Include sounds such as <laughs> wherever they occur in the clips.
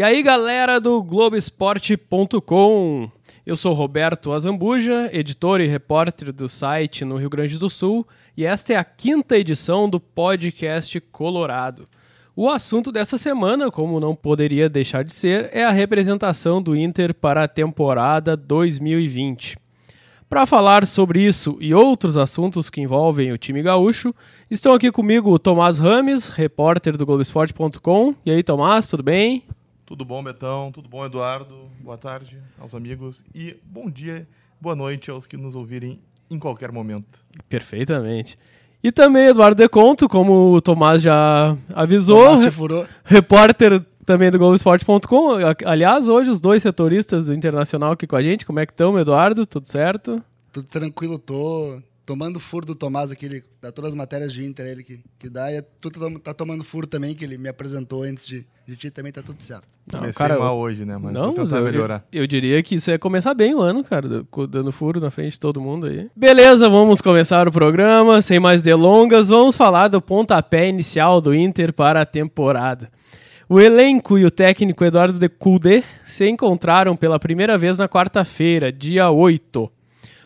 E aí, galera do Globoesporte.com. Eu sou Roberto Azambuja, editor e repórter do site no Rio Grande do Sul, e esta é a quinta edição do podcast Colorado. O assunto dessa semana, como não poderia deixar de ser, é a representação do Inter para a temporada 2020. Para falar sobre isso e outros assuntos que envolvem o time gaúcho, estão aqui comigo o Tomás Rames, repórter do Globoesporte.com. E aí, Tomás, tudo bem? Tudo bom, Betão? Tudo bom, Eduardo? Boa tarde aos amigos e bom dia, boa noite aos que nos ouvirem em qualquer momento. Perfeitamente. E também Eduardo Deconto, como o Tomás já avisou, Tomás se furou. repórter também do Globoesporte.com. Aliás, hoje os dois setoristas do Internacional aqui com a gente. Como é que estão, Eduardo? Tudo certo? Tudo tranquilo, tô tomando furo do Tomás aqui, ele dá todas as matérias de Inter, ele que, que dá, e tu tá, tá tomando furo também, que ele me apresentou antes de, de ti, também tá tudo certo. Não, Comecei cara, mal hoje, né? Mas não, mas eu, melhorar. Eu, eu, diria que isso ia começar bem o ano, cara, dando furo na frente de todo mundo aí. Beleza, vamos começar o programa, sem mais delongas, vamos falar do pontapé inicial do Inter para a temporada. O elenco e o técnico Eduardo de Culde se encontraram pela primeira vez na quarta-feira, dia 8.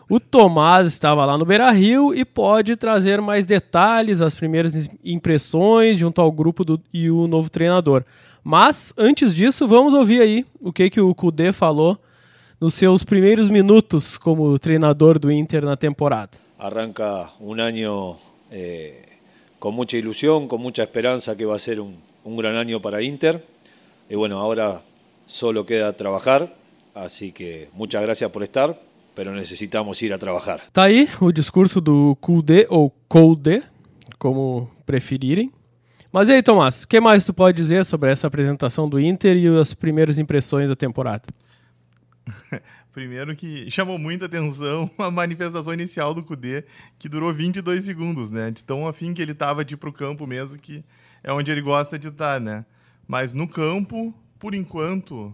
O Tomás estava lá no Beira Rio e pode trazer mais detalhes, as primeiras impressões junto ao grupo do, e o novo treinador. Mas, antes disso, vamos ouvir aí o que, que o Kudê falou nos seus primeiros minutos como treinador do Inter na temporada. Arranca um ano eh, com muita ilusão, com muita esperança que vai ser um, um grande ano para Inter. E bueno, só queda trabalhar, assim que muitas graças por estar pero necesitamos ir a trabalhar. Tá aí o discurso do Kulde ou Kolde, como preferirem. Mas e aí, Tomás, o que mais tu pode dizer sobre essa apresentação do Inter e as primeiras impressões da temporada? <laughs> Primeiro que chamou muita atenção <laughs> a manifestação inicial do Kudê, que durou 22 segundos, né? De tão afim que ele estava de ir pro campo mesmo, que é onde ele gosta de estar, né? Mas no campo, por enquanto,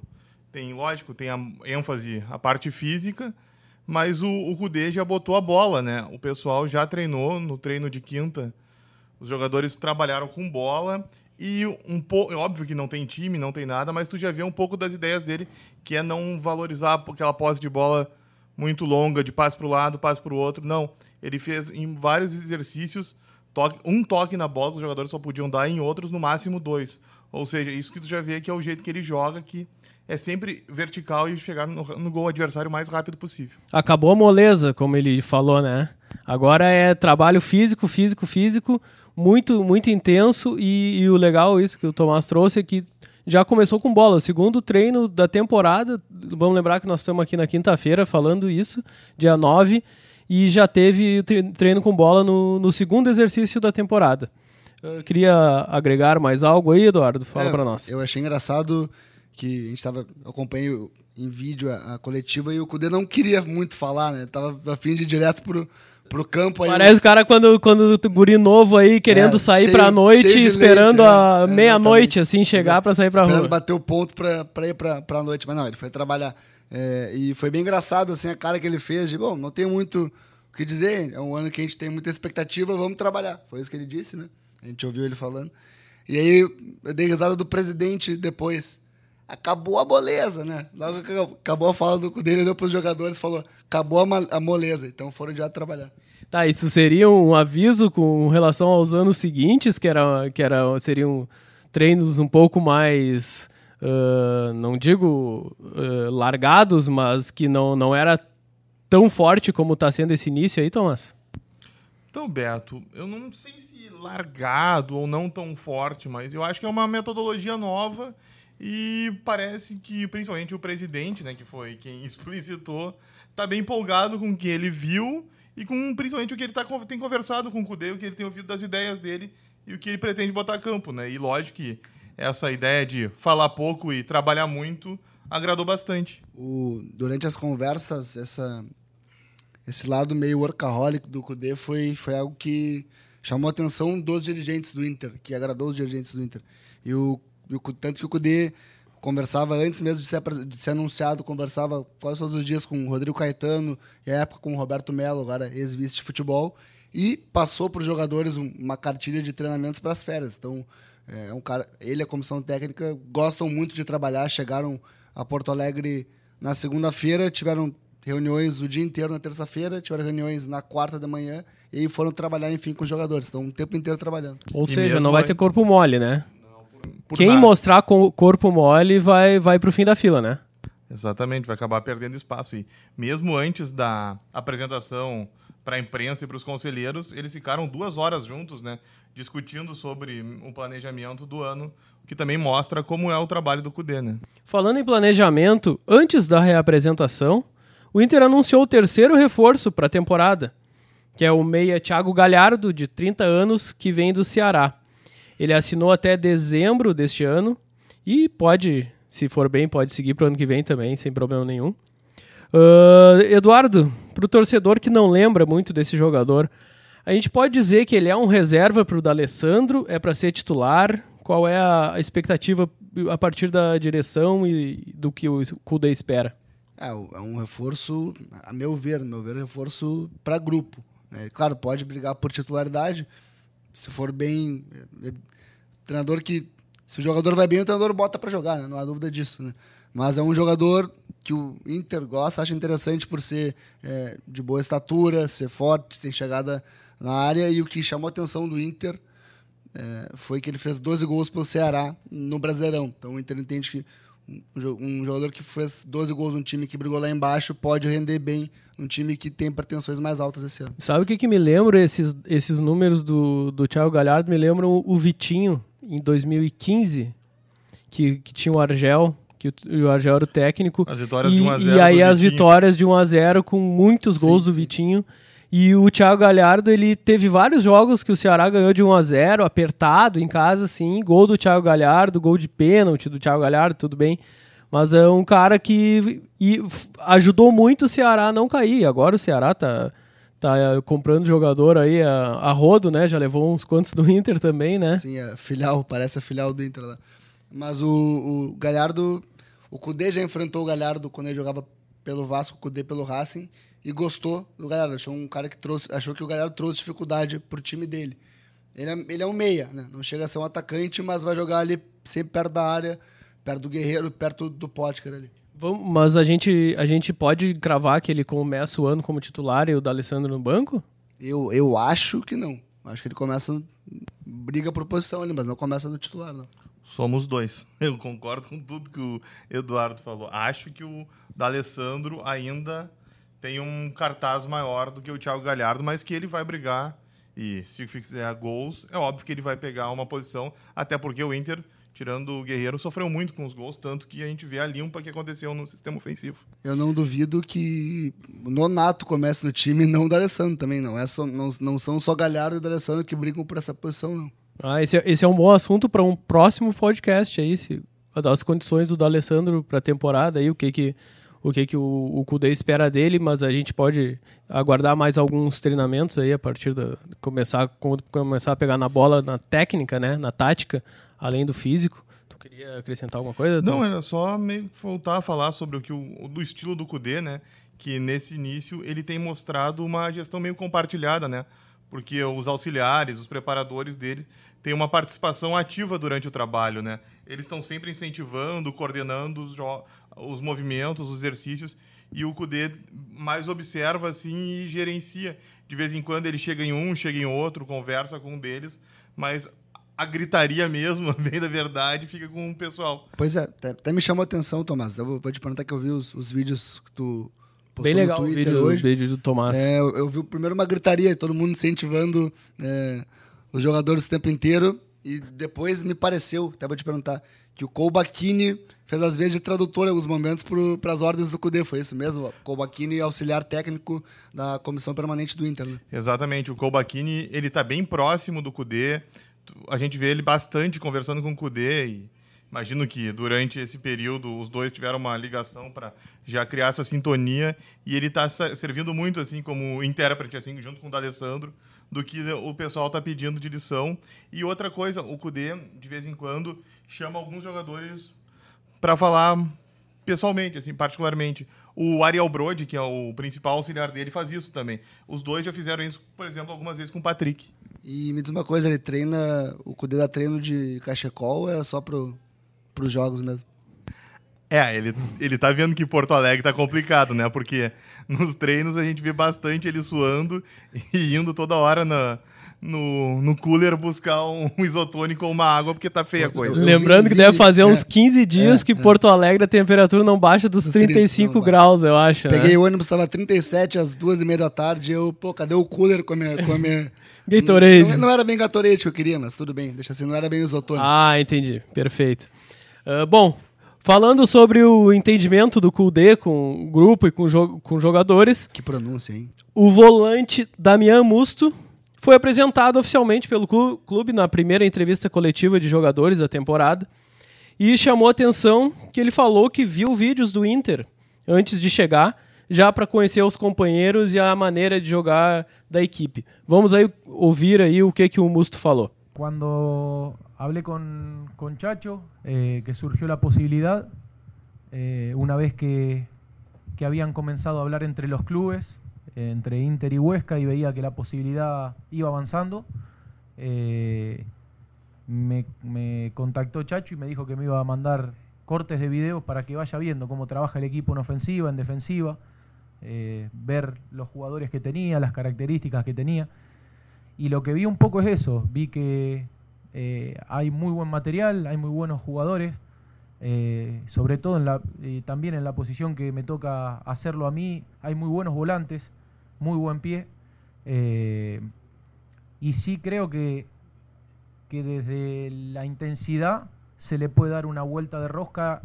tem, lógico, tem a ênfase a parte física, mas o, o já botou a bola, né? O pessoal já treinou no treino de quinta. Os jogadores trabalharam com bola e um pouco, óbvio que não tem time, não tem nada, mas tu já vê um pouco das ideias dele, que é não valorizar aquela posse de bola muito longa, de passe para o lado, passe para o outro. Não, ele fez em vários exercícios toque, um toque na bola que os jogadores só podiam dar, em outros no máximo dois. Ou seja, isso que tu já vê que é o jeito que ele joga, que é sempre vertical e chegar no, no gol adversário o mais rápido possível. Acabou a moleza, como ele falou, né? Agora é trabalho físico, físico, físico, muito, muito intenso e, e, o legal isso que o Tomás trouxe é que já começou com bola. O segundo treino da temporada, vamos lembrar que nós estamos aqui na quinta-feira falando isso, dia 9, e já teve treino com bola no, no segundo exercício da temporada. Eu queria agregar mais algo aí, Eduardo? Fala é, para nós. Eu achei engraçado que a gente estava acompanhando em vídeo a, a, coletiva e o Cudê não queria muito falar, né? Tava a fim de ir direto pro, pro campo. Parece o cara quando, quando o guri novo aí querendo é, sair cheio, pra noite, esperando leite, a é, meia-noite, assim, chegar para sair pra esperando rua. bater o ponto pra, pra ir pra, pra noite. Mas não, ele foi trabalhar. É, e foi bem engraçado, assim, a cara que ele fez de, bom, não tem muito o que dizer, é um ano que a gente tem muita expectativa, vamos trabalhar. Foi isso que ele disse, né? A gente ouviu ele falando. E aí eu dei risada do presidente depois acabou a moleza, né? Logo que acabou a fala dele, deu para os jogadores falou: acabou a, a moleza, então foram já trabalhar. Tá, isso seria um aviso com relação aos anos seguintes, que, era, que era, seriam treinos um pouco mais, uh, não digo uh, largados, mas que não, não era tão forte como está sendo esse início aí, Thomas? Então, Beto, eu não sei se largado ou não tão forte, mas eu acho que é uma metodologia nova e parece que, principalmente, o presidente, né, que foi quem <laughs> explicitou, tá bem empolgado com o que ele viu e com principalmente o que ele tá, tem conversado com o Cudê, o que ele tem ouvido das ideias dele e o que ele pretende botar a campo, né? E lógico que essa ideia de falar pouco e trabalhar muito agradou bastante. O, durante as conversas, essa, esse lado meio workaholic do Cudê foi, foi algo que chamou a atenção dos dirigentes do Inter, que agradou os dirigentes do Inter. E o tanto que o Cudê conversava antes mesmo de ser, de ser anunciado, conversava quase todos os dias com o Rodrigo Caetano, e a época com o Roberto Melo, agora ex-vice de futebol, e passou para os jogadores uma cartilha de treinamentos para as férias. Então, É um cara, ele e a comissão técnica gostam muito de trabalhar. Chegaram a Porto Alegre na segunda-feira, tiveram reuniões o dia inteiro na terça-feira, tiveram reuniões na quarta da manhã e aí foram trabalhar, enfim, com os jogadores. Estão o tempo inteiro trabalhando. Ou E seja, não vai ter corpo mole, né? Quem nada. mostrar co- corpo mole vai, vai pro fim da fila, né? Exatamente, vai acabar perdendo espaço. E mesmo antes da apresentação para a imprensa e para os conselheiros, eles ficaram duas horas juntos, né? Discutindo sobre o planejamento do ano, o que também mostra como é o trabalho do CUDE, né? Falando em planejamento, antes da reapresentação, o Inter anunciou o terceiro reforço para a temporada, que é o meia Thiago Galhardo, de 30 anos, que vem do Ceará. Ele assinou até dezembro deste ano e pode, se for bem, pode seguir para o ano que vem também, sem problema nenhum. Ah, Eduardo, para o torcedor que não lembra muito desse jogador, a gente pode dizer que ele é um reserva para o D'Alessandro, é para ser titular? Qual é a expectativa a partir da direção e do que o Kuda espera? É, é um reforço, a meu ver, meu ver, é reforço para grupo. né? Claro, pode brigar por titularidade, se for bem. é, é, treinador que. Se o jogador vai bem, o treinador bota para jogar, né? não há dúvida disso. Né? Mas é um jogador que o Inter gosta, acha interessante por ser é, de boa estatura, ser forte, tem chegada na área. E o que chamou a atenção do Inter é, foi que ele fez 12 gols pelo Ceará no Brasileirão. Então o Inter entende que um jo- jogador que fez 12 gols num time que brigou lá embaixo pode render bem num time que tem pretensões mais altas esse ano. Sabe o que, que me lembra esses, esses números do, do Thiago Galhardo? Me lembram o, Vitinho, em 2015, que, que tinha o Argel, que o, e o Argel era o técnico. As vitórias e, de 1 a 0 E aí as Vitinho. vitórias de 1 a 0 com muitos gols do Vitinho. E o Thiago Galhardo, ele teve vários jogos que o Ceará ganhou de 1 a 0 apertado em casa, assim. Gol do Thiago Galhardo, gol de pênalti do Thiago Galhardo, tudo bem. Mas é um cara que ajudou muito o Ceará a não cair. Agora o Ceará tá, tá eh, comprando jogador aí a, a rodo, né? Já levou uns quantos do Inter também, né? Assim, é filial, parece a filial do Inter lá. Mas o, o Galhardo, o Cudê já enfrentou o Galhardo quando ele jogava pelo Vasco, o Cudê pelo Racing, e gostou do Galhardo. Achou um cara que trouxe, achou que o Galhardo trouxe dificuldade pro time dele. Ele é, ele é um meia, né? Não chega a ser um atacante, mas vai jogar ali sempre perto da área, perto do Guerreiro, perto do Potker ali. Vamos- mas a gente, a gente pode cravar que ele começa o ano como titular e o D'Alessandro no banco? Eu, eu acho que não. Acho que ele começa, briga por posição ali, mas não começa no titular, não. Somos dois. <laughs> Eu concordo com tudo que o Eduardo falou. Acho que o D'Alessandro ainda tem um cartaz maior do que o Thiago Galhardo, mas que ele vai brigar e se fizer gols, é óbvio que ele vai pegar uma posição, até porque o Inter, tirando o Guerreiro, sofreu muito com os gols, tanto que a gente vê a limpa que aconteceu no sistema ofensivo. Eu não duvido que o Nonato comece no time e não o D'Alessandro também. Não, é só, não, não são só Galhardo e o D'Alessandro que brigam por essa posição, não. Ah, esse, é- esse é um bom assunto para um próximo podcast aí, se, as condições do D'Alessandro para a temporada aí, o que que o que que o, o Kudê espera dele, mas a gente pode aguardar mais alguns treinamentos aí a partir da começar quando começar a pegar na bola, na técnica, né, na tática, além do físico. Tu queria acrescentar alguma coisa? Não, era só meio voltar a falar sobre o que o, do estilo do Cudê, né? Que nesse início ele tem mostrado uma gestão meio compartilhada, né? Porque os auxiliares, os preparadores dele têm uma participação ativa durante o trabalho, né? Eles estão sempre incentivando, coordenando os, os movimentos, os exercícios, e o Cudê mais observa assim e gerencia. De vez em quando ele chega em um, chega em outro, conversa com um deles, mas a gritaria mesmo, <laughs> bem da verdade, fica com o pessoal. Pois é, até, até me chamou a atenção, Tomás. Eu vou, vou te perguntar que eu vi os, os vídeos que tu postou Bem legal no o Twitter vídeo, hoje. o vídeo do Tomás. É, eu, eu vi primeiro uma gritaria, todo mundo incentivando é, os jogadores o tempo inteiro. E depois me pareceu, até vou te perguntar, que o Kolbachini fez as vezes de tradutor em alguns momentos para as ordens do CUDE. Foi isso mesmo? O Kolbachini, auxiliar técnico da comissão permanente do Inter. Né? Exatamente, o Kolbachini, ele tá bem próximo do Kudê. A gente vê ele bastante conversando com o Kudê e imagino que durante esse período os dois tiveram uma ligação para já criar essa sintonia e ele tá sa- servindo muito assim como intérprete assim junto com o D'Alessandro do que o pessoal tá pedindo de lição. E outra coisa, o Kudê de vez em quando chama alguns jogadores para falar pessoalmente, assim, particularmente. O Ariel Brode, que é o principal auxiliar dele, faz isso também. Os dois já fizeram isso, por exemplo, algumas vezes com o Patrick. E me diz uma coisa, ele treina. O Cudê dá treino de cachecol ou é só pro, pros jogos mesmo? É, ele, ele tá vendo que Porto Alegre tá complicado, né? Porque nos treinos a gente vê bastante ele suando e indo toda hora na, no, no cooler buscar um, <laughs> isotônico ou uma água, porque tá feia a coisa. Lembrando que deve fazer é, uns 15 dias é, que é. Porto Alegre a temperatura não baixa dos Dos 30, 35 não, graus, eu acho. né? Peguei o ônibus, tava 37 às duas e meia da tarde. Eu, pô, cadê o cooler com a minha. Com a minha... <laughs> Gatorade. Não, não era bem Gatorade que eu queria, mas tudo bem, deixa assim, não era bem isotônico. Ah, entendi. Perfeito. Ah, bom, falando sobre o entendimento do Cool D com o grupo e com, jo com jogadores, Que pronúncia, hein? o volante Damian Musto foi apresentado oficialmente pelo clu- clube na primeira entrevista coletiva de jogadores da temporada e chamou a atenção que ele falou que viu vídeos do Inter antes de chegar, já para conhecer os companheiros e a maneira de jogar da equipe. Vamos aí ouvir aí o que, que o Musto falou. Cuando hablé con, con Chacho, eh, que surgió la posibilidad, eh, vez que, que comenzado a hablar entre los clubes, entre Inter y Huesca, y veía que la posibilidad iba avanzando, eh, me, me contactó Chacho y me dijo que me iba a mandar cortes de videos para que vaya viendo cómo trabaja el equipo en ofensiva, en defensiva, eh, ver los jugadores que tenía, las características que tenía. Y lo que vi un poco es eso, vi que eh, hay muy buen material, hay muy buenos jugadores, sobre todo también en la posición que me toca hacerlo a mí, hay muy buenos volantes, muy buen pie, eh, y sí creo que, que desde la intensidad se le puede dar una vuelta de rosca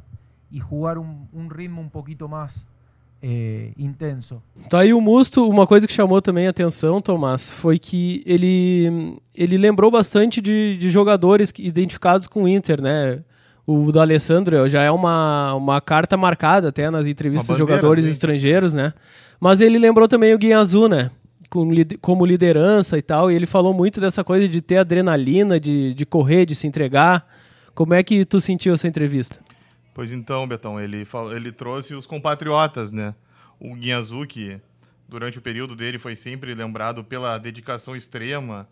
y jugar un, un ritmo un poquito más eh, intenso. Tá aí o Musto, uma coisa que chamou também a atenção, Tomás, foi que ele, ele lembrou bastante de, de jogadores identificados com o Inter, né? O do Alessandro já é uma, uma carta marcada até nas entrevistas de jogadores estrangeiros, né? Mas ele lembrou também o Guinha Azul, né? Com, como liderança e tal, e ele falou muito dessa coisa de ter adrenalina, de, de correr, de se entregar. Como é que tu sentiu essa entrevista? Pois então, Betão, ele, falou, ele trouxe os compatriotas, né? O Guinhazu, que durante o período dele foi sempre lembrado pela dedicação extrema,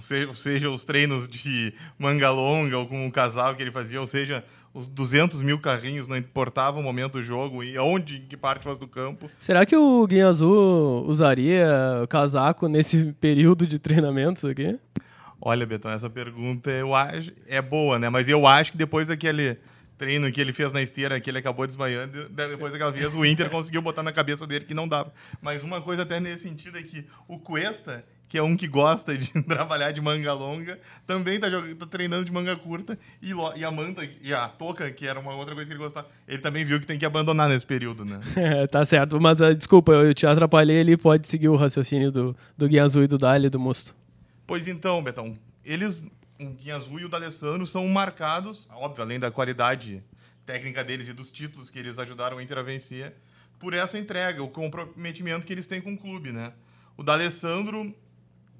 se- seja os treinos de manga longa ou com o casal que ele fazia, ou seja, os 200 mil carrinhos, não importava o momento do jogo e aonde, em que parte fosse do campo. Será que o Guinha Azul usaria casaco nesse período de treinamentos aqui? Olha, Betão, essa pergunta eu acho, é boa, né? Mas eu acho que depois daquele treino que ele fez na esteira, que ele acabou desmaiando, depois daquela vez o Inter <laughs> conseguiu botar na cabeça dele que não dava. Mas uma coisa até nesse sentido é que o Cuesta, que é um que gosta de <laughs> trabalhar de manga longa, também tá, jog- tá treinando de manga curta. E, e a manta, e a touca, que era uma outra coisa que ele gostava, ele também viu que tem que abandonar nesse período, né? <laughs> É, tá certo. Mas ah, desculpa, eu te atrapalhei ali. Pode seguir o raciocínio do, do Guinha Azul e do Dali do Musto. Pois então, Betão, eles, o Guinha Azul e o D'Alessandro, são marcados, óbvio, além da qualidade técnica deles e dos títulos que eles ajudaram o Inter a vencer, por essa entrega, o comprometimento que eles têm com o clube, né? O D'Alessandro,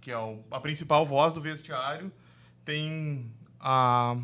que é o- a principal voz do vestiário, tem a,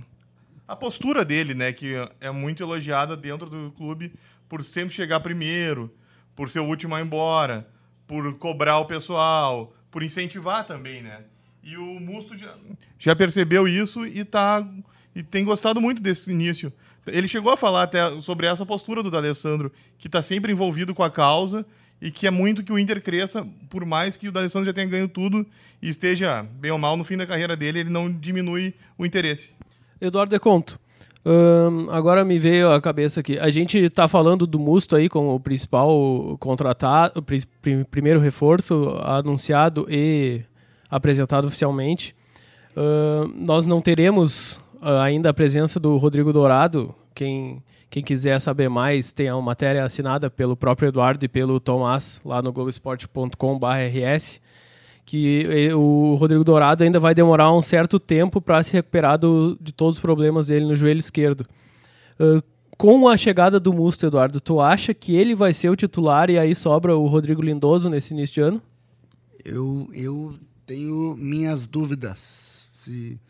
a postura dele, né, que é muito elogiada dentro do clube por sempre chegar primeiro, por ser o último a ir embora, por cobrar o pessoal, por incentivar também, né? E o Musto já, já percebeu isso e tá e tem gostado muito desse início. Ele chegou a falar até sobre essa postura do D'Alessandro, que está sempre envolvido com a causa e que é muito que o Inter cresça, por mais que o D'Alessandro já tenha ganho tudo e esteja bem ou mal no fim da carreira dele, ele não diminui o interesse. Eduardo Deconto. Ahn, agora me veio à cabeça aqui. A gente tá falando do Musto aí como o principal contratado, o pri- pri- primeiro reforço anunciado e apresentado oficialmente. Ahn, nós não teremos ah, ainda a presença do Rodrigo Dourado. Quem, quem quiser saber mais, tem a matéria assinada pelo próprio Eduardo e pelo Tomás lá no globesport.com.br que o Rodrigo Dourado ainda vai demorar um certo tempo para se recuperar do- de todos os problemas dele no joelho esquerdo. Ah, com a chegada do Musto, Eduardo, tu acha que ele vai ser o titular e aí sobra o Rodrigo Lindoso nesse início de ano? Eu, eu tenho minhas dúvidas. Se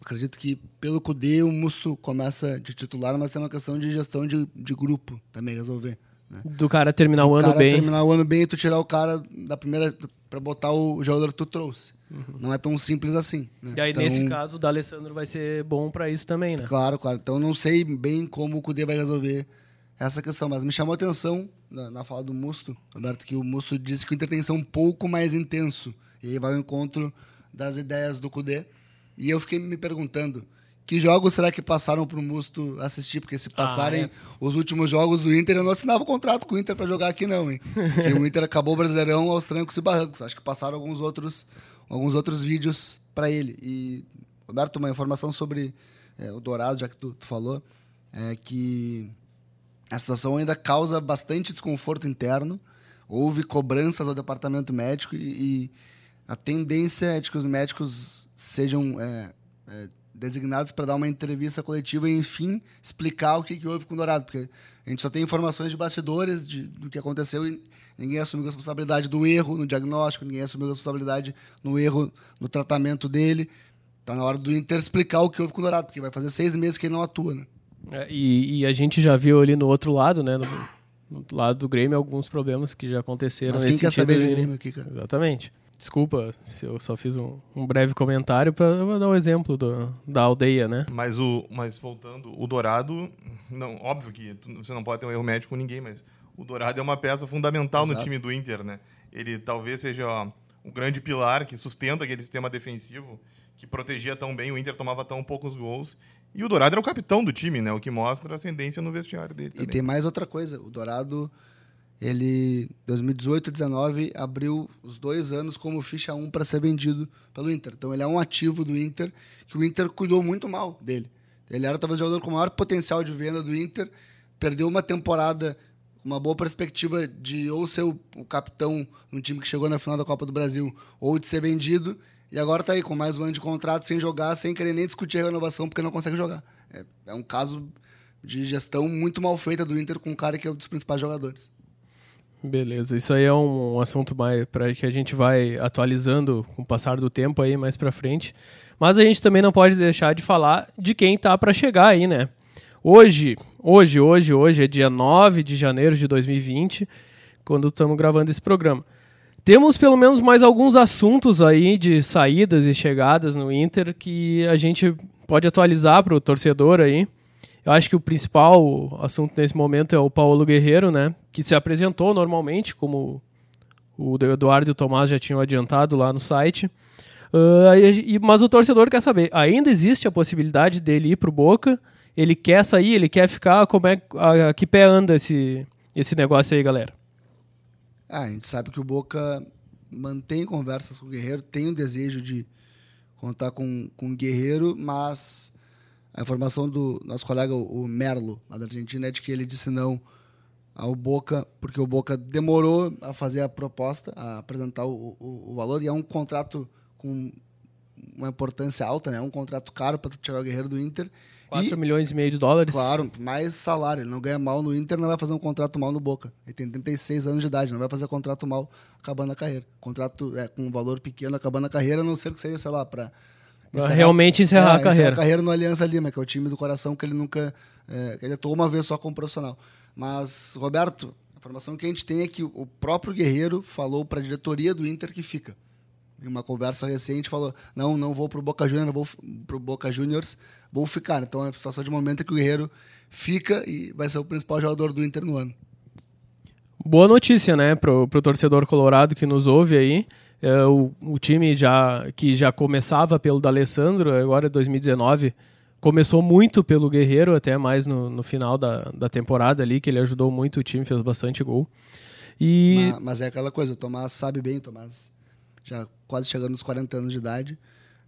acredito que pelo CUDE o Musto começa de titular, mas tem uma questão de gestão de, de grupo também resolver. Né? Do cara terminar o, o ano cara bem. terminar o ano bem e tu tirar o cara da primeira para botar o jogador que tu trouxe. Não é tão simples assim. né? E aí, Então, nesse caso, o D'Alessandro vai ser bom pra isso também, né? Claro, claro. Então não sei bem como o Cudê vai resolver essa questão, mas me chamou a atenção na, na fala do Musto, Roberto, que o Musto disse que o Inter tem que ser um pouco mais intenso. E aí vai ao encontro das ideias do Cudê. E eu fiquei me perguntando, que jogos será que passaram pro Musto assistir? Porque se passarem é. os últimos jogos do Inter, eu não assinava o contrato com o Inter para jogar aqui não, hein? Porque o Inter acabou o Brasileirão aos trancos e barrancos. Acho que passaram alguns outros, alguns outros vídeos para ele. E, Roberto, uma informação sobre é, o Dourado, já que tu, tu falou, é que a situação ainda causa bastante desconforto interno. Houve cobranças ao departamento médico e, e a tendência é de que os médicos sejam é, é, designados para dar uma entrevista coletiva e, enfim, explicar o que, que houve com o Dourado. Porque a gente só tem informações de bastidores de, do que aconteceu e ninguém assumiu a responsabilidade do erro no diagnóstico, ninguém assumiu a responsabilidade no erro no tratamento dele. Está na hora do Inter explicar o que houve com o Dourado, porque vai fazer seis meses que ele não atua, né? É, e, e a gente já viu ali no outro lado, né? No, lado do Grêmio, alguns problemas que já aconteceram Mas quem nesse quer saber de aí. Grêmio aqui, cara? Exatamente. Desculpa se eu só fiz um, um breve comentário para dar um exemplo do, da aldeia, né? Mas, o, mas voltando, o Dourado, não, óbvio que tu- você não pode ter um erro médico com ninguém, mas o Dourado é uma peça fundamental no Exato. time do Inter, né? Ele talvez seja ó, o grande pilar que sustenta aquele sistema defensivo que protegia tão bem, o Inter tomava tão poucos gols. E o Dourado era o capitão do time, né? O que mostra a ascendência no vestiário dele. E também. tem mais outra coisa. O Dourado, ele, 2018 e 2019, abriu os dois anos como ficha 1 para ser vendido pelo Inter. Então ele é um ativo do Inter que o Inter cuidou muito mal dele. Ele era talvez o jogador com maior potencial de venda do Inter, perdeu uma temporada uma boa perspectiva de ou ser o, o capitão no time que chegou na final da Copa do Brasil, ou de ser vendido, e agora tá aí com mais um ano de contrato sem jogar, sem querer nem discutir a renovação porque não consegue jogar. É, é um caso de gestão muito mal feita do Inter com um cara que é um dos principais jogadores. Beleza, isso aí é um, assunto mais para que a gente vai atualizando com o passar do tempo aí mais para frente. Mas a gente também não pode deixar de falar de quem tá para chegar aí, né? Hoje, hoje, hoje, hoje é dia 9 de janeiro de 2020, quando estamos gravando esse programa. Temos pelo menos mais alguns assuntos aí de saídas e chegadas no Inter que a gente pode atualizar para o torcedor aí. Eu acho que o principal assunto nesse momento é o Paulo Guerreiro, né? Que se apresentou normalmente, como o Eduardo e o Tomás já tinham adiantado lá no site. E- mas o torcedor quer saber, ainda existe a possibilidade dele ir pro Boca? Ele quer sair, ele quer ficar? Como é a, a que pé anda esse, esse negócio aí, galera? Ah, a gente sabe que o Boca mantém conversas com o Guerreiro, tem o desejo de contar com, com o Guerreiro, mas a informação do nosso colega, o Merlo, lá da Argentina, é de que ele disse não ao Boca, porque o Boca demorou a fazer a proposta, a apresentar o, o, o valor, e é um contrato com uma importância alta, né? É um contrato caro para tirar o Guerreiro do Inter. 4 E- milhões e meio de dólares. Claro, mais salário. Ele não ganha mal no Inter, não vai fazer um contrato mal no Boca. Ele tem 36 anos de idade, não vai fazer contrato mal acabando a carreira. Contrato é, com um valor pequeno acabando a carreira, a não ser que seja, sei lá, para Pra realmente encerrar a carreira. Encerrar a carreira no Aliança Lima, que é o time do coração que ele nunca. É, ele atuou uma vez só como profissional. Mas, Roberto, a informação que a gente tem é que o próprio Guerreiro falou para a diretoria do Inter que fica. Em uma conversa recente, falou: não, não vou pro Boca Juniors, vou f- pro Boca Juniors, vou ficar. Então é a situação de momento é que o Guerreiro fica e vai ser o principal jogador do Inter no ano. Boa notícia, né, pro, pro torcedor colorado que nos ouve aí. É, o, o time já que já começava pelo D'Alessandro, agora 2019, começou muito pelo Guerreiro, até mais no, no final da, da temporada ali, que ele ajudou muito o time, fez bastante gol. E Ma- Mas, é aquela coisa, o Tomás sabe bem, o Tomás já quase chegando nos 40 anos de idade.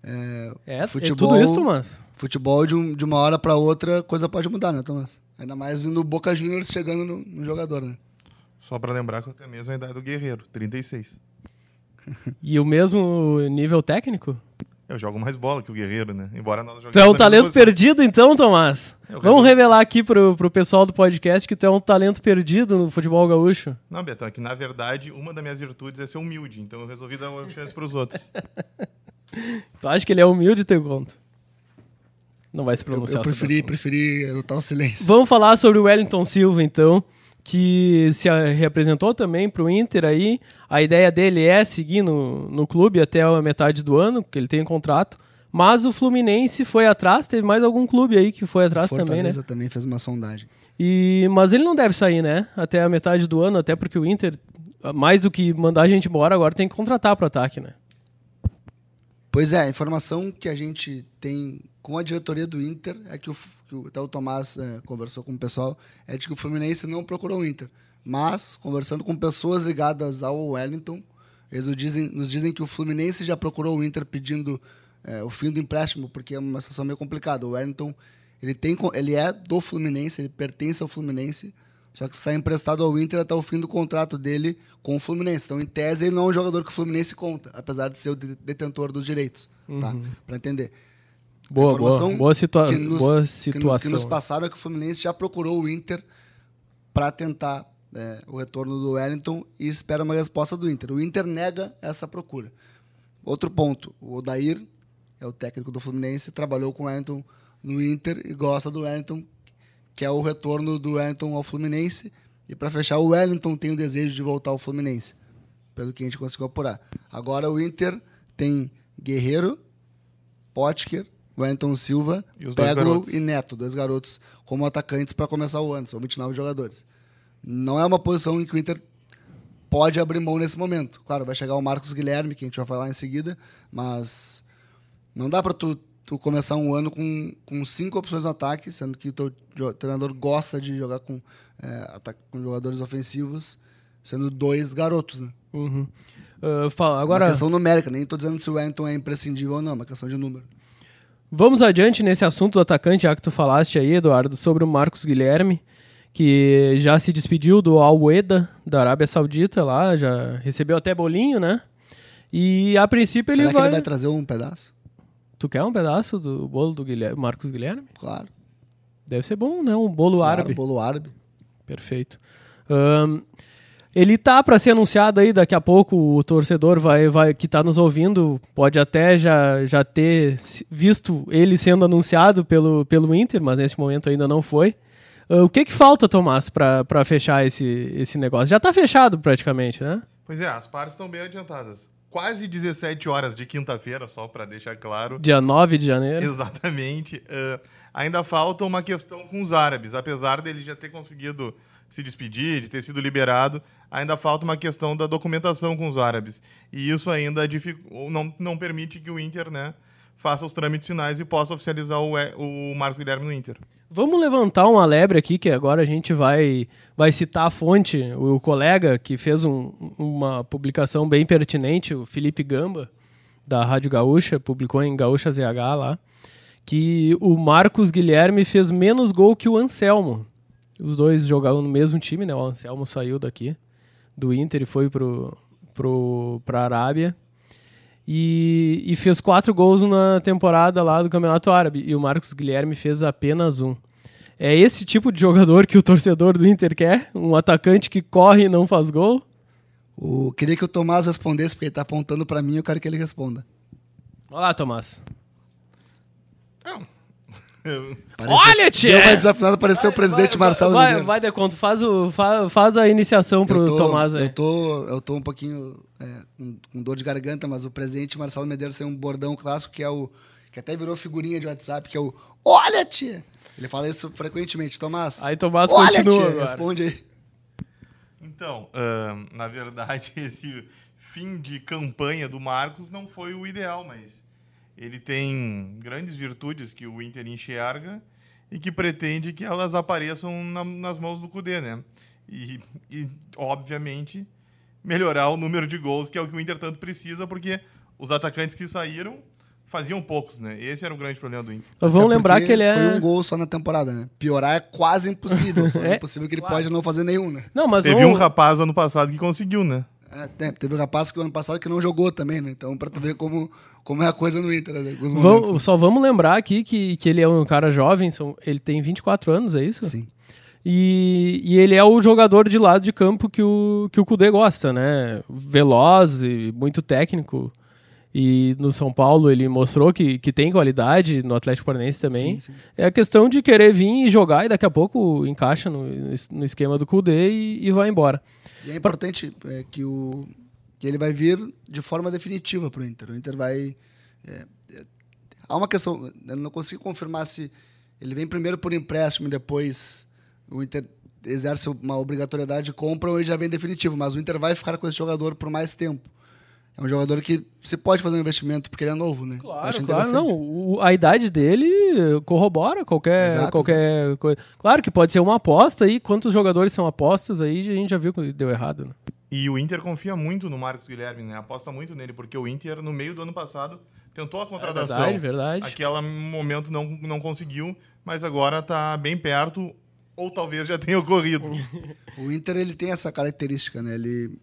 É, é, é tudo isso, Tomás. Futebol, de, um- de uma hora para outra, coisa pode mudar, né, Tomás? Ainda mais vindo o Boca Juniors chegando no, no jogador, né? Só pra lembrar que eu tenho a mesma idade do Guerreiro, 36. E o mesmo nível técnico? Eu jogo mais bola que o Guerreiro, né? Embora nós Tu é um talento perdido, então, Tomás? Eu Vamos resolvi. revelar aqui pro, pro pessoal do podcast que tu é um talento perdido no futebol gaúcho. Não, Betão, é que na verdade uma das minhas virtudes é ser humilde, então eu resolvi dar uma chance pros outros. <laughs> Tu acha que ele é humilde, teu conto? Não vai se Eu, pronunciar eu o preferi, preferi adotar o silêncio. Vamos falar sobre o Wellington Silva, então, que se representou também para o Inter aí. A ideia dele é seguir no, no clube até a metade do ano, porque ele tem contrato. Mas o Fluminense foi atrás, teve mais algum clube aí que foi atrás também, né? Fortaleza também fez uma sondagem. E, mas ele não deve sair, né? Até a metade do ano, até porque o Inter, mais do que mandar a gente embora, agora tem que contratar para ataque, né? Pois é, a informação que a gente tem com a diretoria do Inter é que, o, que até o Tomás eh, conversou com o pessoal, é de que o Fluminense não procurou o Inter. Mas, conversando com pessoas ligadas ao Wellington, eles nos dizem, nos dizem que o Fluminense já procurou o Inter pedindo eh, o fim do empréstimo, porque é uma situação meio complicada. O Wellington, ele, tem, ele é do Fluminense, ele pertence ao Fluminense, só que está emprestado ao Inter até o fim do contrato dele com o Fluminense. Então, em tese, ele não é um jogador que o Fluminense conta, apesar de ser o de- detentor dos direitos, tá? Para entender. Boa, boa, boa, situa que nos- boa que- situação. Que, nos passaram é que o Fluminense já procurou o Inter para tentar é, o retorno do Wellington e espera uma resposta do Inter. O Inter nega essa procura. Outro ponto, o Odair é o técnico do Fluminense, trabalhou com o Wellington no Inter e gosta do Wellington, que é o retorno do Wellington ao Fluminense. E para fechar, o Wellington tem o desejo de voltar ao Fluminense, pelo que a gente conseguiu apurar. Agora o Inter tem Guerreiro, Potker, Wellington Silva, E garotos. e Neto, dois garotos como atacantes para começar o ano. São 29 jogadores. Não é uma posição em que o Inter pode abrir mão nesse momento. Claro, vai chegar o Marcos Guilherme, que a gente vai falar em seguida, mas não dá para tu, tu começar um ano com, com cinco opções no ataque, sendo que o teu treinador gosta de jogar com, é, ata- com jogadores ofensivos, sendo dois garotos, né? Uhum. Ah, fala- Uma agora, questão numérica, nem tô dizendo se o Wellington é imprescindível ou não, é uma questão de número. vamos adiante nesse assunto do atacante, já que tu falaste aí, Eduardo, sobre o Marcos Guilherme, que já se despediu do Al-Weda, da Arábia Saudita lá, já recebeu até bolinho, né? E a princípio Será ele que vai... ele vai trazer um pedaço? Tu quer um pedaço do bolo do Guilherme, Marcos Guilherme? Claro. Deve ser bom, né? Um bolo claro árabe. Bolo árabe. Perfeito. Ahn, ele tá para ser anunciado aí daqui a pouco. O torcedor vai, vai que tá nos ouvindo pode até já, já ter visto ele sendo anunciado pelo, pelo Inter, mas nesse momento ainda não foi. Ah, o que que falta, Tomás, para fechar esse, esse negócio? Já tá fechado praticamente, né? Pois é, as partes estão bem adiantadas. Quase 17 horas de quinta-feira, só para deixar claro. Dia 9 de janeiro. Exatamente. Ah, ainda falta uma questão com os árabes. Apesar dele já ter conseguido se despedir, de ter sido liberado, ainda falta uma questão da documentação com os árabes. E isso ainda dific- não, não permite que o Inter né, faça os trâmites finais e possa oficializar o, o Marcos Guilherme no Inter. Vamos levantar uma lebre aqui, que agora a gente vai, vai citar a fonte, o colega que fez um- uma publicação bem pertinente, o Felipe Gamba, da Rádio Gaúcha, publicou em Gaúcha ZH lá, que o Marcos Guilherme fez menos gol que o Anselmo. Os dois jogavam no mesmo time, né? O Anselmo saiu daqui, do Inter, e foi pro, pro, pra Arábia. E, e fez quatro gols na temporada lá do Campeonato Árabe. E o Marcos Guilherme fez apenas um. É esse tipo de jogador que o torcedor do Inter quer? Um atacante que corre e não faz gol? O, queria que o Tomás respondesse, porque ele tá apontando para mim eu quero que ele responda. Olha lá, Tomás. Olha, tia! Deu uma desafinada, pareceu o presidente Marcelo vai, Medeiros. vai, Deconto, faz, o, fa- faz a iniciação pro eu tô, Tomás aí. Eu tô, eu tô um pouquinho é, com, com dor de garganta, mas o presidente Marcelo Medeiros tem um bordão clássico que é o. que até virou figurinha de WhatsApp, que é o Olha, tia! Ele fala isso frequentemente. Tomás. Aí Tomás Olha, continua tia! agora. Responde aí. Então, na verdade, <laughs> esse fim de campanha do Marcos não foi o ideal, mas ele tem grandes virtudes que o Inter enxerga e que pretende que elas apareçam na- nas mãos do Cudê, né? E, e, obviamente, melhorar o número de gols, que é o que o Inter tanto precisa, porque os atacantes que saíram faziam poucos, né? Esse era o grande problema do Inter. Mas vamos Até lembrar que ele é. Foi um gol só na temporada, né? Piorar é quase impossível. Só <laughs> É, impossível que ele pode não fazer nenhum, né? Não, mas Teve vamos- um rapaz ano passado que conseguiu, né? É, tem- teve um rapaz que o ano passado que não jogou também, né? Então, pra tu ver como, como é a coisa no Inter, né? Alguns momentos, Vamos- só vamos lembrar aqui que, que ele é um cara jovem, são, ele tem 24 anos, é isso? né? Sim. E, e ele é o jogador de lado de campo que o, que o Kudê gosta, né? Veloz e muito técnico. E no São Paulo ele mostrou que, que tem qualidade, no Atlético Paranaense também. Sim, sim. É a questão de querer vir e jogar e daqui a pouco encaixa no, no esquema do Kudê e, e vai embora. E é importante é, que, o, que ele vai vir de forma definitiva para o Inter. O Inter vai. é, é, há uma questão, eu não consigo confirmar se ele vem primeiro por empréstimo e depois o Inter exerce uma obrigatoriedade de compra ou ele já vem definitivo. Mas o Inter vai ficar com esse jogador por mais tempo. É um jogador que você pode fazer um investimento porque ele é novo, né? Claro, claro, não. o- a idade dele corrobora qualquer, Exato, qualquer coisa. Claro que pode ser uma aposta aí, quantos jogadores são apostas aí, a gente já viu que deu errado, né? E o Inter confia muito no Marcos Guilherme, né? Aposta muito nele, porque o Inter, no meio do ano passado, tentou a contratação. verdade, verdade. Aquele momento não, não conseguiu, mas agora tá bem perto, ou talvez já tenha ocorrido. <laughs> O Inter ele tem essa característica, né? Ele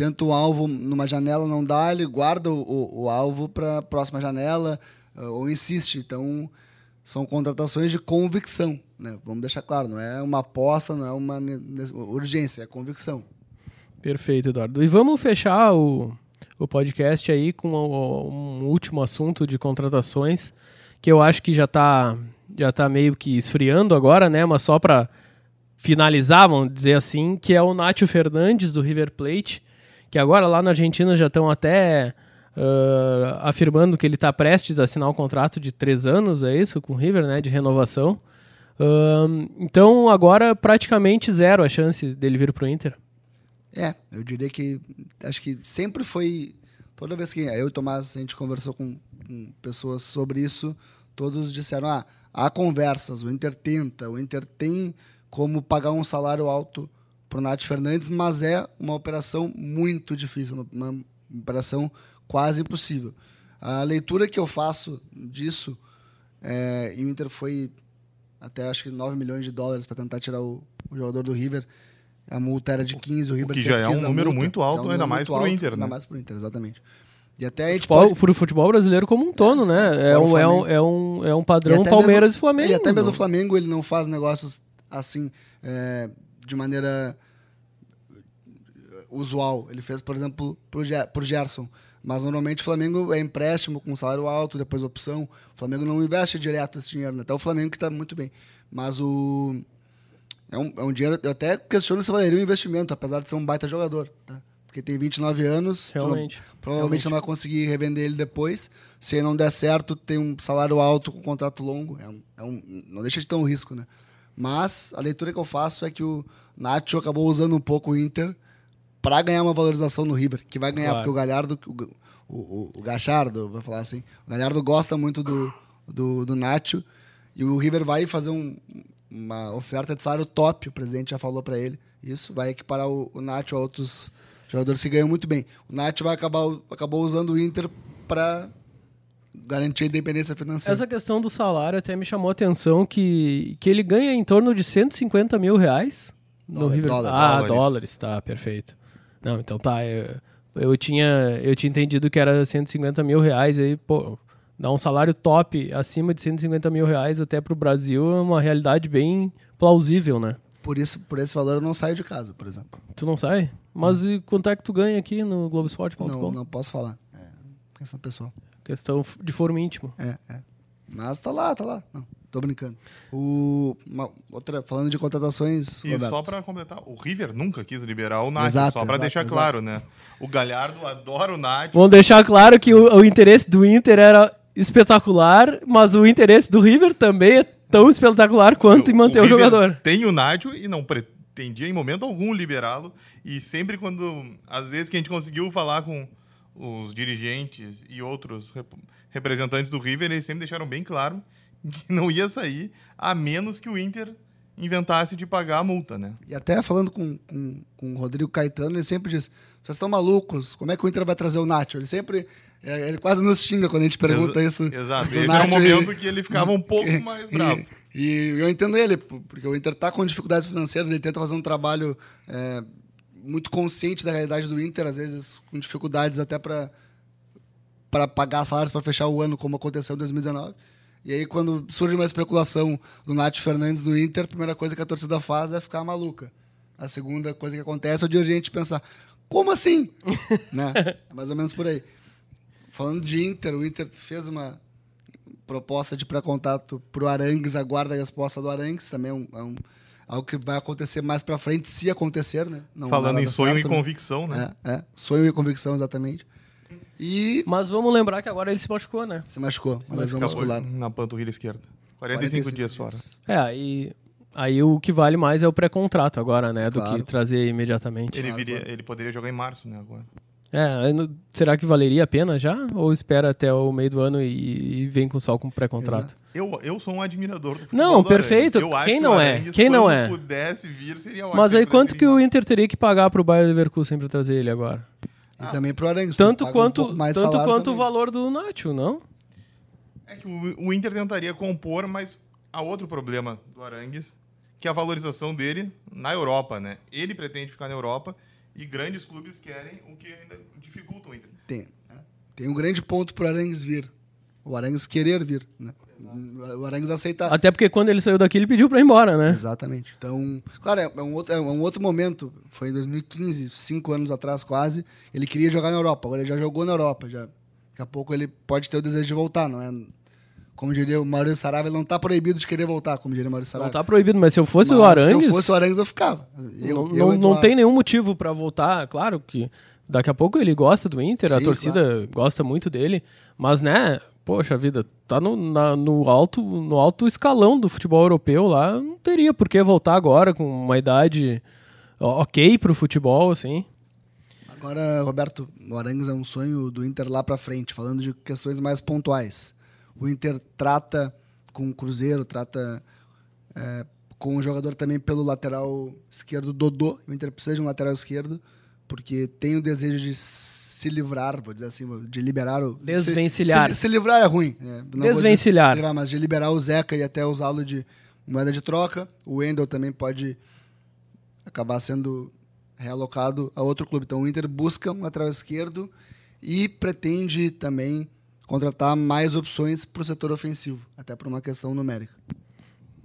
tenta o alvo numa janela, não dá, ele guarda o, o- alvo para a próxima janela eh, ou insiste. Então, são contratações de convicção, né? Vamos deixar claro, não é uma aposta, não é uma urgência, é convicção. Perfeito, Eduardo. E vamos fechar o, o podcast aí com um último assunto de contratações, que eu acho que já tá, já tá meio que esfriando agora, né? Mas só para finalizar, vamos dizer assim, que é o Nátio Fernandes do River Plate, que agora lá na Argentina já estão até ah, afirmando que ele está prestes a assinar um contrato de três anos, é isso, com o River, né? De renovação. Ahn, então agora praticamente zero a chance dele vir pro Inter. É, eu diria que acho que sempre foi. Toda vez que eu e o Tomás a gente conversou com, com pessoas sobre isso, todos disseram: ah, há conversas, o Inter tenta, o Inter tem como pagar um salário alto para o Nath Fernandes, mas é uma operação muito difícil, uma, uma operação quase impossível. A leitura que eu faço disso, é, e o Inter foi até acho que 9 milhões de dólares para tentar tirar o, o jogador do River. A multa era de 15, o River que sempre já é um número multa, muito alto, é um ainda número mais pro alto, Inter, Ainda né? mais pro Inter, exatamente. E até a gente Futebol, pode... pro futebol brasileiro como um todo, né? É fora o um, é, um, é, um, é um e padrão até Palmeiras mesmo- e Flamengo. E até mesmo o Flamengo, ele não faz negócios assim, é, de maneira usual. Ele fez, por exemplo, Ge- pro Gerson. Mas normalmente o Flamengo é empréstimo com salário alto, depois opção. O Flamengo não investe direto esse dinheiro, né? Até o Flamengo que está muito bem. Mas o. É um, é um dinheiro. Eu até questiono se valeria um investimento, apesar de ser um baita jogador. Tá? Porque tem 29 anos. Realmente. Provavelmente não vai conseguir revender ele depois. Se não der certo, tem um salário alto com contrato longo. É um, é um- não deixa de ter um risco, né? Mas a leitura que eu faço é que o Nacho acabou usando um pouco o Inter para ganhar uma valorização no River, que vai ganhar, Claro. porque o Galhardo, o, o, o Gachardo, vou falar assim, o Galhardo gosta muito do, do, do Nacho, e o River vai fazer um- uma oferta de salário top, o presidente já falou para ele. Isso vai equiparar o, o Nacho a outros jogadores que ganham muito bem. O Nacho vai acabar acabou usando o Inter para garantir a independência financeira. Essa questão do salário até me chamou a atenção que, que ele ganha em torno de 150 mil reais no Dólar- River. dólares. Ah, Dólares. dólares, tá, perfeito. Não, então tá. Eu, eu, tinha, eu tinha entendido que era 150 mil reais aí, pô. Dar um salário top acima de 150 mil reais até pro Brasil é uma realidade bem plausível, né? Por, isso, por esse valor eu não saio de casa, por exemplo. Tu não sai? Mas e quanto é que tu ganha aqui no Globoesporte.com? Não, não posso falar. É questão pessoal. Questão de foro íntimo. É, é. Mas tá lá, tá lá. Não, tô brincando. O, uma, outra, falando de contratações, E Roberto. só pra completar, o River nunca quis liberar o Nath, Exato, só pra exato, deixar exato. claro, né? O Galhardo adora o Nath. Vamos deixar claro que o, o interesse do Inter era espetacular, mas o interesse do River também é tão espetacular quanto em manter o, River jogador. Tem o Nádio e não pretendia em momento algum liberá-lo. E sempre quando, às vezes que a gente conseguiu falar com os dirigentes e outros rep- representantes do River, eles sempre deixaram bem claro <laughs> que não ia sair, a menos que o Inter inventasse de pagar a multa, né? E até falando com, com, com o Rodrigo Caetano, ele sempre diz: vocês estão malucos, como é que o Inter vai trazer o Nacho? Ele sempre. é, Ele quase nos xinga quando a gente pergunta Exa- isso. Exato. do Esse Nacho era o momento e- que ele ficava um pouco <laughs> mais bravo. E, e eu entendo ele, porque o Inter está com dificuldades financeiras, ele tenta fazer um trabalho é, muito consciente da realidade do Inter, às vezes com dificuldades até para para pagar salários para fechar o ano, como aconteceu em 2019. E aí, quando surge uma especulação do Nath Fernandes no Inter, a primeira coisa que a torcida faz é ficar maluca. A segunda coisa que acontece é o dirigente pensar, como assim? <laughs> né? É mais ou menos por aí. falando de Inter, o Inter fez uma proposta de pré-contato pro Arangues, aguarda a resposta do Arangues, também é, um, é um- algo que vai acontecer mais pra frente, se acontecer, né? Não Falando em sonho certo, e né? convicção, né? É, é, sonho e convicção, exatamente. E Mas vamos lembrar que agora ele se machucou, né? se machucou, uma lesão muscular. Na panturrilha esquerda. 45, dias fora. É, aí, aí o que vale mais é o pré-contrato agora, né? Do Claro. que trazer imediatamente. Ele, viria, ele poderia jogar em março, né? Agora. É, será que valeria a pena já? Ou espera até o meio do ano e, e vem com só com pré-contrato? Eu, eu sou um admirador do futebol. Não, do perfeito. Acho Quem que não o é? Quem não é? pudesse vir, seria o Mas aí quanto que o. Inter teria que pagar pro Bayer Leverkusen pra trazer ele agora? E também pro Arangues. Tanto um quanto, mais tanto quanto o valor do Nacho, não? É que o, o Inter tentaria compor, mas há outro problema do Arangues, que é a valorização dele na Europa, né? Ele pretende ficar na Europa e grandes clubes querem, o que ainda dificulta o Inter. Tem. né? Tem um grande ponto pro Arangues vir. O Arangues querer vir, né? O Arangues aceitar. Até porque quando ele saiu daqui, ele pediu pra ir embora, né? Exatamente. Então, claro, é um, outro, é um outro momento. Foi em 2015, cinco anos atrás quase. Ele queria jogar na Europa. Agora ele já jogou na Europa. Já, daqui a pouco ele pode ter o desejo de voltar, não é? Como diria o Maurício Saraiva, ele não está proibido de querer voltar, como diria o Maurício Não tá proibido, mas se eu fosse Mas o Arangues... Se eu fosse o Arangues, eu ficava. Eu, não, eu, não, não tem nenhum motivo pra voltar. Claro que daqui a pouco ele gosta do Inter, a Sim, torcida gosta muito dele, mas né, poxa vida, tá no, na- no alto no alto escalão do futebol europeu lá, não teria por que voltar agora com uma idade ok pro futebol, assim. Agora, Roberto, o Arangues é um sonho do Inter lá pra frente, falando de questões mais pontuais. O Inter trata com o Cruzeiro, trata é, com o jogador também pelo lateral esquerdo, Dodô. O Inter precisa de um lateral esquerdo, porque tem o desejo de se livrar, vou dizer assim, de liberar o. Desvencilhar. Se, se, se livrar é ruim. Né? Não vou dizer Desvencilhar. livrar, mas de liberar o Zeca e até usá-lo de moeda de troca. O Wendel também pode acabar sendo realocado a outro clube. Então o Inter busca um lateral esquerdo e pretende também contratar mais opções para o setor ofensivo, até por uma questão numérica.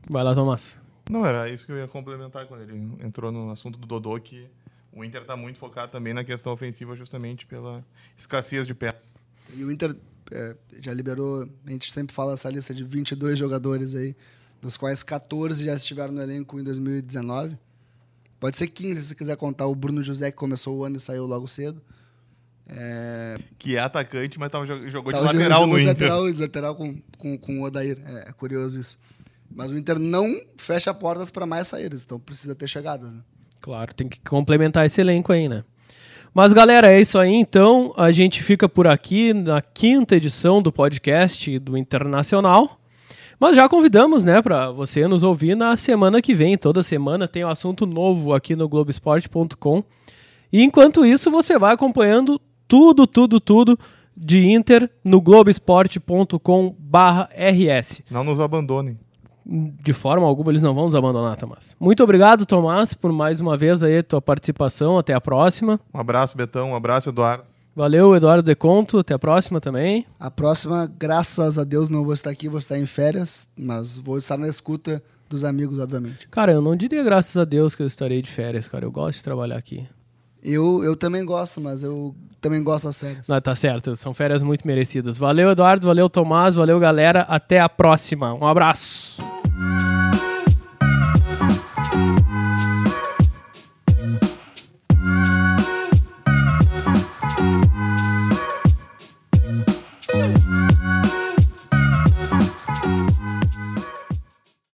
Vai lá, Tomás. Não, era isso que eu ia complementar quando ele entrou no assunto do Dodô, que o Inter está muito focado também na questão ofensiva, justamente pela escassez de peças. E o Inter é, já liberou, a gente sempre fala essa lista de 22 jogadores aí, dos quais 14 já estiveram no elenco em 2019. Pode ser 15 se você quiser contar o Bruno José, que começou o ano e saiu logo cedo. É, Que é atacante, mas tava, jo- jogou de Tava lateral jogando no de Inter. Lateral, de lateral com, com, com o Odair. É, é curioso isso. Mas o Inter não fecha portas para mais saídas, então precisa ter chegadas. Né? Claro, tem que complementar esse elenco aí, né? Mas galera, é isso aí então. A gente fica por aqui na quinta edição do podcast do Internacional. Mas já convidamos, né, para você nos ouvir na semana que vem. Toda semana tem um assunto novo aqui no Globesport.com. E enquanto isso, você vai acompanhando tudo, tudo, tudo de Inter no Globesport.com/rs. Não nos abandonem. De forma alguma eles não vão nos abandonar, Tomás. Muito obrigado, Tomás, por mais uma vez aí a tua participação. Até a próxima. Um abraço, Betão. Um abraço, Eduardo. Valeu, Eduardo Deconto. Até a próxima também. A próxima, graças a Deus, não vou estar aqui, vou estar em férias, mas vou estar na escuta dos amigos, obviamente. Cara, eu não diria graças a Deus que eu estarei de férias, cara. Eu gosto de trabalhar aqui. Eu, eu também gosto, mas eu também gosto das férias. Não, tá certo. São férias muito merecidas. Valeu, Eduardo. Valeu, Tomás. Valeu, galera. Até a próxima. Um abraço.